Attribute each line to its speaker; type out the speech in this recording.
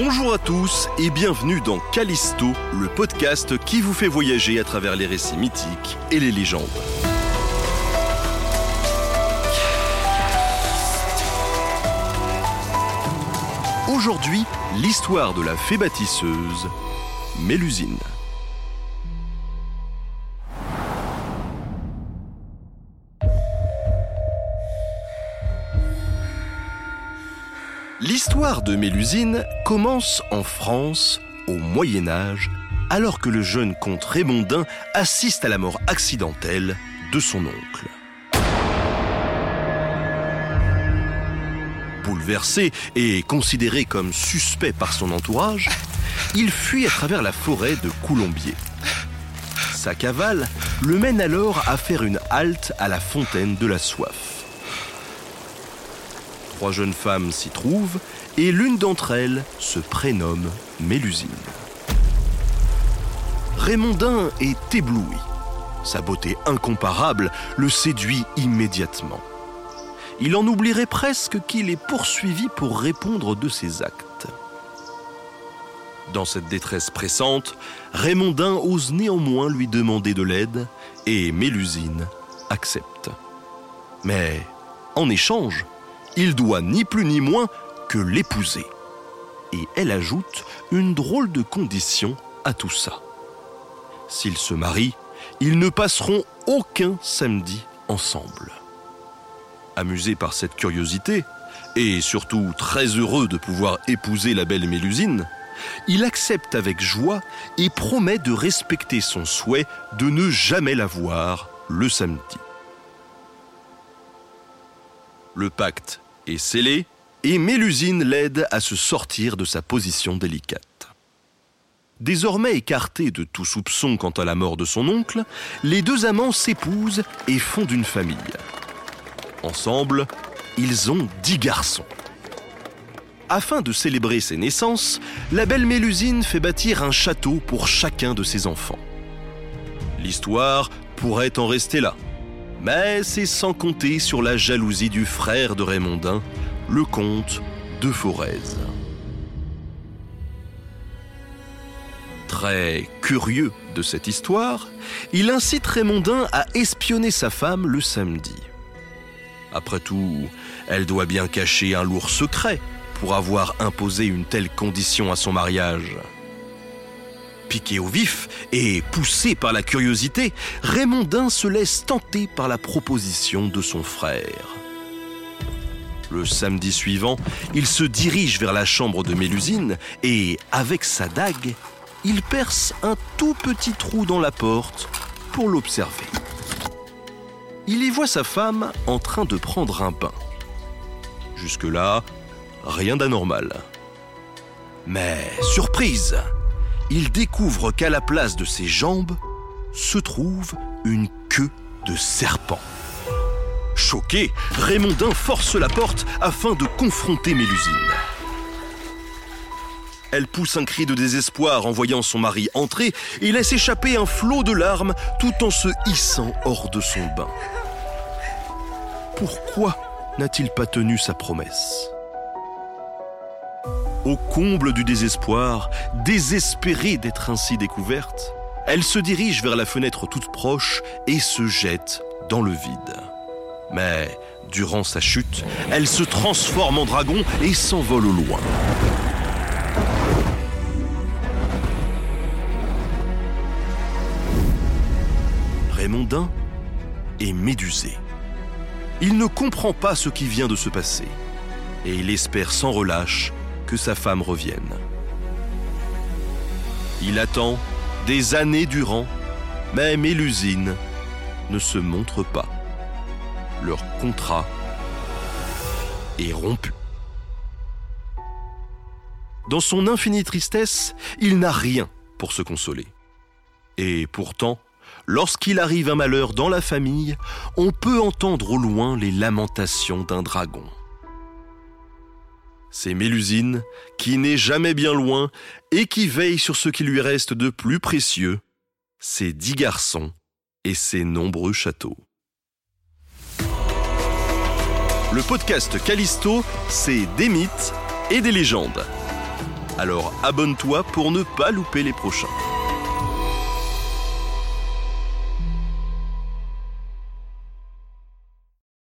Speaker 1: Bonjour à tous et bienvenue dans Callisto, le podcast qui vous fait voyager à travers les récits mythiques et les légendes. Aujourd'hui, l'histoire de la fée bâtisseuse, Mélusine. L'histoire de Mélusine commence en France au Moyen Âge, alors que le jeune comte Raymondin assiste à la mort accidentelle de son oncle. Bouleversé et considéré comme suspect par son entourage, il fuit à travers la forêt de Coulombier. Sa cavale le mène alors à faire une halte à la fontaine de la soif. Trois jeunes femmes s'y trouvent et l'une d'entre elles se prénomme Mélusine. Raymondin est ébloui. Sa beauté incomparable le séduit immédiatement. Il en oublierait presque qu'il est poursuivi pour répondre de ses actes. Dans cette détresse pressante, Raymondin ose néanmoins lui demander de l'aide et Mélusine accepte. Mais en échange, il doit ni plus ni moins que l'épouser. Et elle ajoute une drôle de condition à tout ça. S'ils se marient, ils ne passeront aucun samedi ensemble. Amusé par cette curiosité, et surtout très heureux de pouvoir épouser la belle Mélusine, il accepte avec joie et promet de respecter son souhait de ne jamais la voir le samedi. Le pacte et Mélusine l'aide à se sortir de sa position délicate. Désormais écartés de tout soupçon quant à la mort de son oncle, les deux amants s'épousent et fondent une famille. Ensemble, ils ont dix garçons. Afin de célébrer ses naissances, la belle Mélusine fait bâtir un château pour chacun de ses enfants. L'histoire pourrait en rester là. Mais c'est sans compter sur la jalousie du frère de Raymondin, le comte de Forez. Très curieux de cette histoire, il incite Raymondin à espionner sa femme le samedi. Après tout, elle doit bien cacher un lourd secret pour avoir imposé une telle condition à son mariage. Piqué au vif et poussé par la curiosité, Raymondin se laisse tenter par la proposition de son frère. Le samedi suivant, il se dirige vers la chambre de Mélusine et, avec sa dague, il perce un tout petit trou dans la porte pour l'observer. Il y voit sa femme en train de prendre un bain. Jusque-là, rien d'anormal. Mais surprise il découvre qu'à la place de ses jambes se trouve une queue de serpent. Choqué, Raymondin force la porte afin de confronter Mélusine. Elle pousse un cri de désespoir en voyant son mari entrer et laisse échapper un flot de larmes tout en se hissant hors de son bain. Pourquoi n'a-t-il pas tenu sa promesse? Au comble du désespoir, désespérée d'être ainsi découverte, elle se dirige vers la fenêtre toute proche et se jette dans le vide. Mais, durant sa chute, elle se transforme en dragon et s'envole au loin. Raymondin est médusé. Il ne comprend pas ce qui vient de se passer et il espère sans relâche que sa femme revienne. Il attend des années durant, mais Mélusine ne se montre pas. Leur contrat est rompu. Dans son infinie tristesse, il n'a rien pour se consoler. Et pourtant, lorsqu'il arrive un malheur dans la famille, on peut entendre au loin les lamentations d'un dragon. C'est Mélusine qui n'est jamais bien loin et qui veille sur ce qui lui reste de plus précieux, ses dix garçons et ses nombreux châteaux. Le podcast Callisto, c'est des mythes et des légendes. Alors abonne-toi pour ne pas louper les prochains.